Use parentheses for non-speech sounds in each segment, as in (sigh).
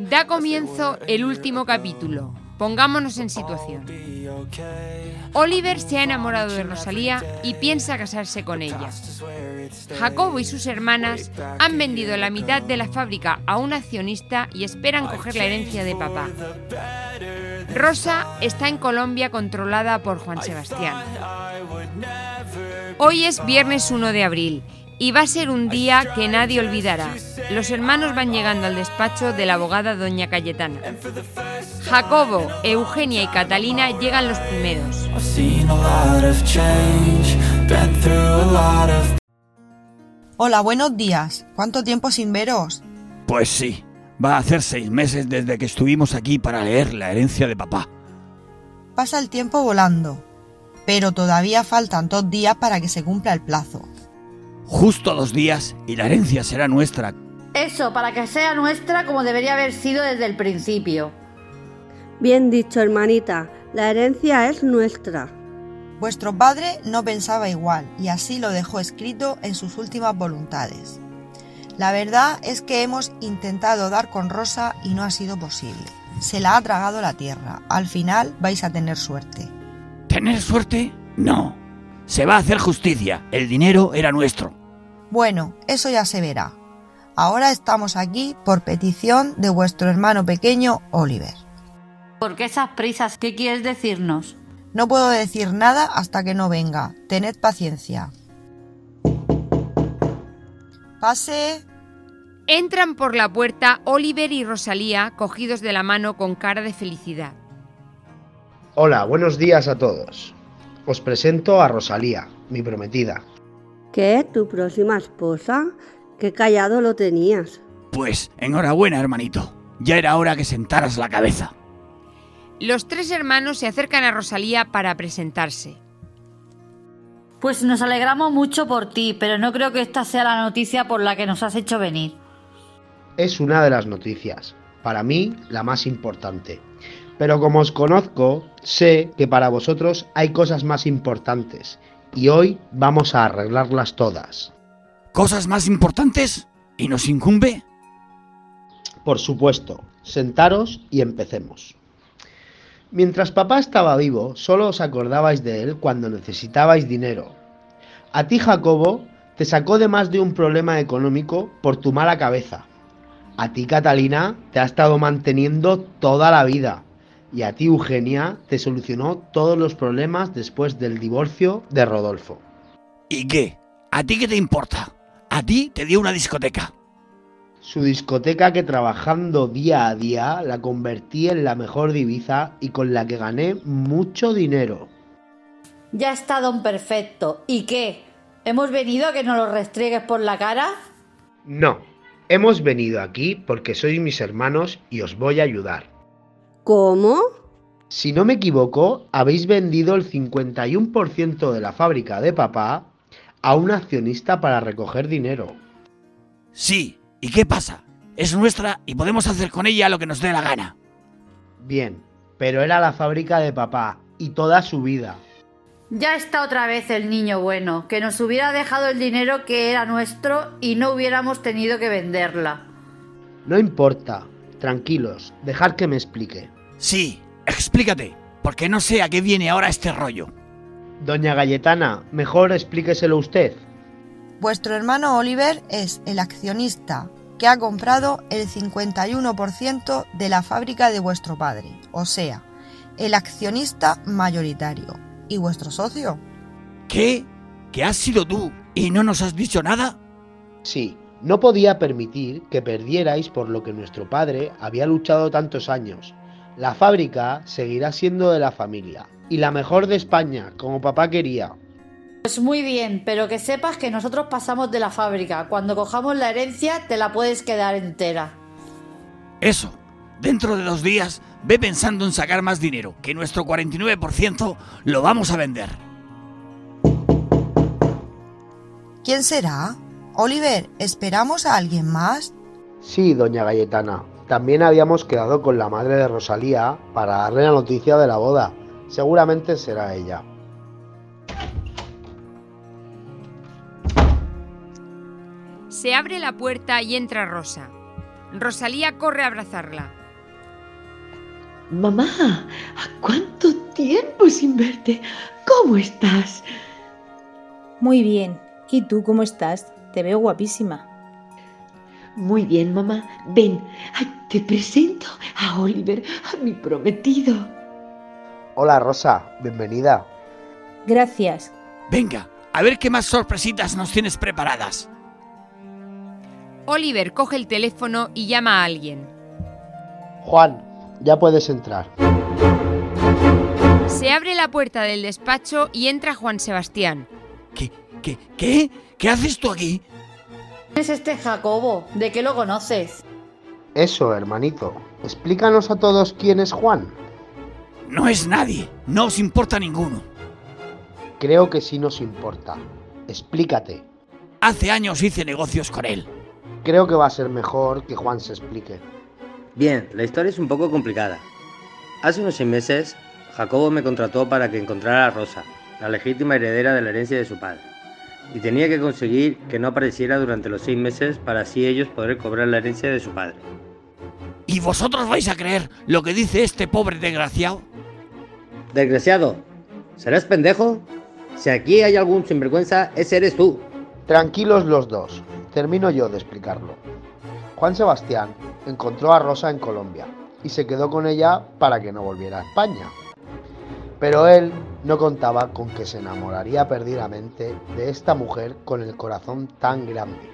Da comienzo el último capítulo. Pongámonos en situación. Oliver se ha enamorado de Rosalía y piensa casarse con ella. Jacobo y sus hermanas han vendido la mitad de la fábrica a un accionista y esperan coger la herencia de papá. Rosa está en Colombia controlada por Juan Sebastián. Hoy es viernes 1 de abril y va a ser un día que nadie olvidará. Los hermanos van llegando al despacho de la abogada doña Cayetana. Jacobo, Eugenia y Catalina llegan los primeros. Hola, buenos días. ¿Cuánto tiempo sin veros? Pues sí, va a hacer seis meses desde que estuvimos aquí para leer la herencia de papá. Pasa el tiempo volando, pero todavía faltan dos días para que se cumpla el plazo. Justo dos días y la herencia será nuestra. Eso, para que sea nuestra como debería haber sido desde el principio. Bien dicho, hermanita, la herencia es nuestra. Vuestro padre no pensaba igual y así lo dejó escrito en sus últimas voluntades. La verdad es que hemos intentado dar con Rosa y no ha sido posible. Se la ha tragado la tierra. Al final vais a tener suerte. ¿Tener suerte? No. Se va a hacer justicia. El dinero era nuestro. Bueno, eso ya se verá. Ahora estamos aquí por petición de vuestro hermano pequeño Oliver. ¿Por qué esas prisas? ¿Qué quieres decirnos? No puedo decir nada hasta que no venga. Tened paciencia. Pase. Entran por la puerta Oliver y Rosalía cogidos de la mano con cara de felicidad. Hola, buenos días a todos. Os presento a Rosalía, mi prometida. ¿Qué? ¿Tu próxima esposa? Qué callado lo tenías. Pues enhorabuena, hermanito. Ya era hora que sentaras la cabeza. Los tres hermanos se acercan a Rosalía para presentarse. Pues nos alegramos mucho por ti, pero no creo que esta sea la noticia por la que nos has hecho venir. Es una de las noticias, para mí la más importante. Pero como os conozco, sé que para vosotros hay cosas más importantes, y hoy vamos a arreglarlas todas. ¿Cosas más importantes? ¿Y nos incumbe? Por supuesto, sentaros y empecemos. Mientras papá estaba vivo, solo os acordabais de él cuando necesitabais dinero. A ti, Jacobo, te sacó de más de un problema económico por tu mala cabeza. A ti, Catalina, te ha estado manteniendo toda la vida. Y a ti, Eugenia, te solucionó todos los problemas después del divorcio de Rodolfo. ¿Y qué? ¿A ti qué te importa? A ti te dio una discoteca. Su discoteca que trabajando día a día la convertí en la mejor divisa y con la que gané mucho dinero. Ya está, don Perfecto. ¿Y qué? ¿Hemos venido a que nos lo restriegues por la cara? No, hemos venido aquí porque sois mis hermanos y os voy a ayudar. ¿Cómo? Si no me equivoco, habéis vendido el 51% de la fábrica de papá a un accionista para recoger dinero. Sí, ¿y qué pasa? Es nuestra y podemos hacer con ella lo que nos dé la gana. Bien, pero era la fábrica de papá y toda su vida. Ya está otra vez el niño bueno, que nos hubiera dejado el dinero que era nuestro y no hubiéramos tenido que venderla. No importa, tranquilos, dejad que me explique. Sí, explícate, porque no sé a qué viene ahora este rollo. Doña Galletana, mejor explíqueselo usted. Vuestro hermano Oliver es el accionista que ha comprado el 51% de la fábrica de vuestro padre, o sea, el accionista mayoritario. ¿Y vuestro socio? ¿Qué? ¿Que has sido tú y no nos has dicho nada? Sí, no podía permitir que perdierais por lo que nuestro padre había luchado tantos años. La fábrica seguirá siendo de la familia y la mejor de España, como papá quería. Pues muy bien, pero que sepas que nosotros pasamos de la fábrica. Cuando cojamos la herencia te la puedes quedar entera. Eso. Dentro de dos días ve pensando en sacar más dinero, que nuestro 49% lo vamos a vender. ¿Quién será? Oliver, ¿esperamos a alguien más? Sí, doña Galletana. También habíamos quedado con la madre de Rosalía para darle la noticia de la boda. Seguramente será ella. Se abre la puerta y entra Rosa. Rosalía corre a abrazarla. Mamá, ¿a cuánto tiempo sin verte? ¿Cómo estás? Muy bien. ¿Y tú cómo estás? Te veo guapísima. Muy bien, mamá. Ven, hay te presento a Oliver, a mi prometido. Hola, Rosa. Bienvenida. Gracias. Venga, a ver qué más sorpresitas nos tienes preparadas. Oliver coge el teléfono y llama a alguien. Juan, ya puedes entrar. Se abre la puerta del despacho y entra Juan Sebastián. ¿Qué? ¿Qué? ¿Qué? ¿Qué haces tú aquí? ¿Quién es este Jacobo? ¿De qué lo conoces? Eso, hermanito. Explícanos a todos quién es Juan. No es nadie. No os importa ninguno. Creo que sí nos importa. Explícate. Hace años hice negocios con él. Creo que va a ser mejor que Juan se explique. Bien, la historia es un poco complicada. Hace unos seis meses, Jacobo me contrató para que encontrara a Rosa, la legítima heredera de la herencia de su padre. Y tenía que conseguir que no apareciera durante los seis meses para así ellos poder cobrar la herencia de su padre. ¿Y vosotros vais a creer lo que dice este pobre desgraciado? Desgraciado, ¿serás pendejo? Si aquí hay algún sinvergüenza, ese eres tú. Tranquilos los dos. Termino yo de explicarlo. Juan Sebastián encontró a Rosa en Colombia y se quedó con ella para que no volviera a España. Pero él no contaba con que se enamoraría perdidamente de esta mujer con el corazón tan grande.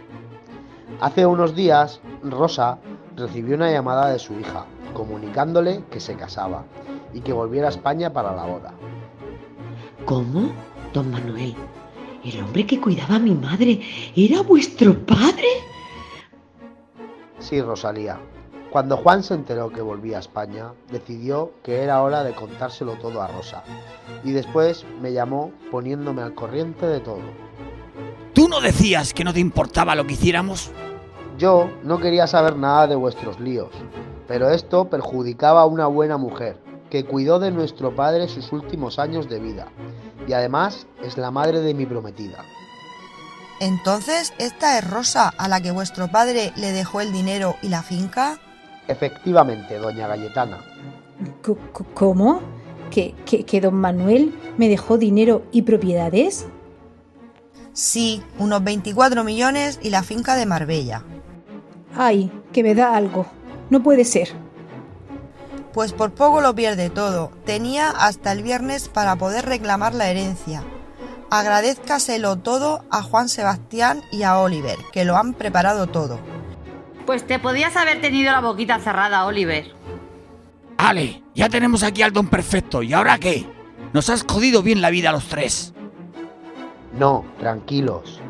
Hace unos días, Rosa recibió una llamada de su hija, comunicándole que se casaba y que volviera a España para la boda. ¿Cómo? Don Manuel, ¿el hombre que cuidaba a mi madre era vuestro padre? Sí, Rosalía. Cuando Juan se enteró que volvía a España, decidió que era hora de contárselo todo a Rosa. Y después me llamó poniéndome al corriente de todo. ¿Tú no decías que no te importaba lo que hiciéramos? Yo no quería saber nada de vuestros líos, pero esto perjudicaba a una buena mujer, que cuidó de nuestro padre sus últimos años de vida, y además es la madre de mi prometida. Entonces, ¿esta es Rosa a la que vuestro padre le dejó el dinero y la finca? Efectivamente, doña Galletana. C- c- ¿Cómo? ¿Que, que, que don Manuel me dejó dinero y propiedades? Sí, unos 24 millones y la finca de Marbella. Ay, que me da algo. No puede ser. Pues por poco lo pierde todo. Tenía hasta el viernes para poder reclamar la herencia. Agradézcaselo todo a Juan Sebastián y a Oliver, que lo han preparado todo. Pues te podías haber tenido la boquita cerrada, Oliver. Ale, ya tenemos aquí al don perfecto. ¿Y ahora qué? Nos has jodido bien la vida a los tres. No, tranquilos.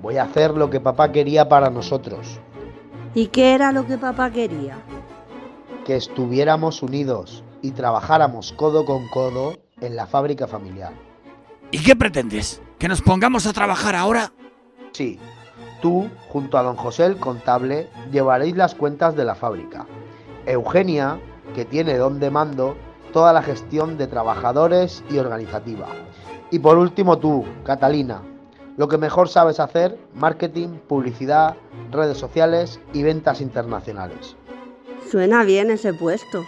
Voy a hacer lo que papá quería para nosotros. ¿Y qué era lo que papá quería? Que estuviéramos unidos y trabajáramos codo con codo en la fábrica familiar. ¿Y qué pretendes? ¿Que nos pongamos a trabajar ahora? Sí, tú, junto a don José el contable, llevaréis las cuentas de la fábrica. Eugenia, que tiene don de mando, toda la gestión de trabajadores y organizativa. Y por último tú, Catalina, lo que mejor sabes hacer, marketing, publicidad, redes sociales y ventas internacionales. Suena bien ese puesto.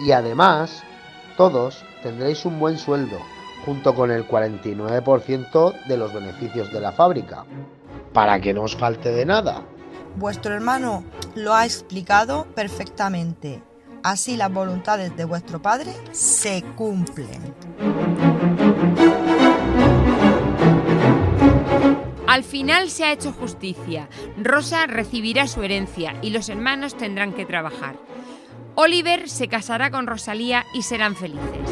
Y además, todos tendréis un buen sueldo, junto con el 49% de los beneficios de la fábrica, para que no os falte de nada. Vuestro hermano lo ha explicado perfectamente. Así las voluntades de vuestro padre se cumplen. Al final se ha hecho justicia. Rosa recibirá su herencia y los hermanos tendrán que trabajar. Oliver se casará con Rosalía y serán felices.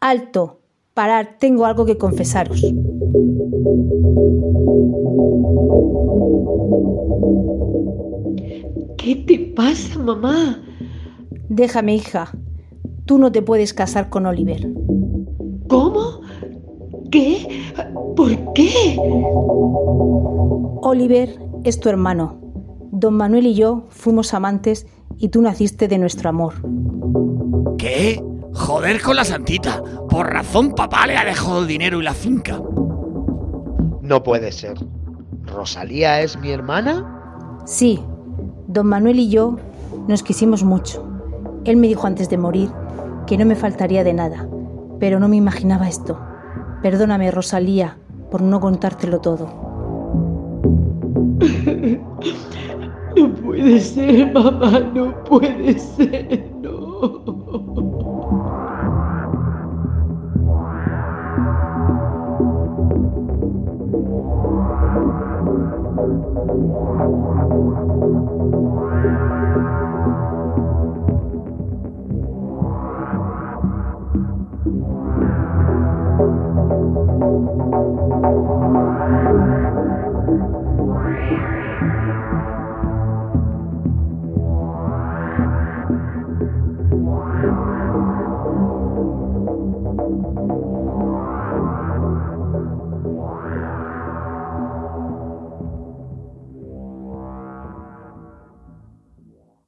Alto. Parar, tengo algo que confesaros. ¿Qué te pasa, mamá? Déjame, hija. Tú no te puedes casar con Oliver. ¿Cómo? ¿Qué? ¿Por qué? Oliver es tu hermano. Don Manuel y yo fuimos amantes y tú naciste de nuestro amor. ¿Qué? Joder con la santita. Por razón papá le ha dejado el dinero y la finca. No puede ser. ¿Rosalía es mi hermana? Sí, don Manuel y yo nos quisimos mucho. Él me dijo antes de morir que no me faltaría de nada, pero no me imaginaba esto. Perdóname, Rosalía, por no contártelo todo. (laughs) No puede ser, mamá, no puede ser, no. Thank. Wow.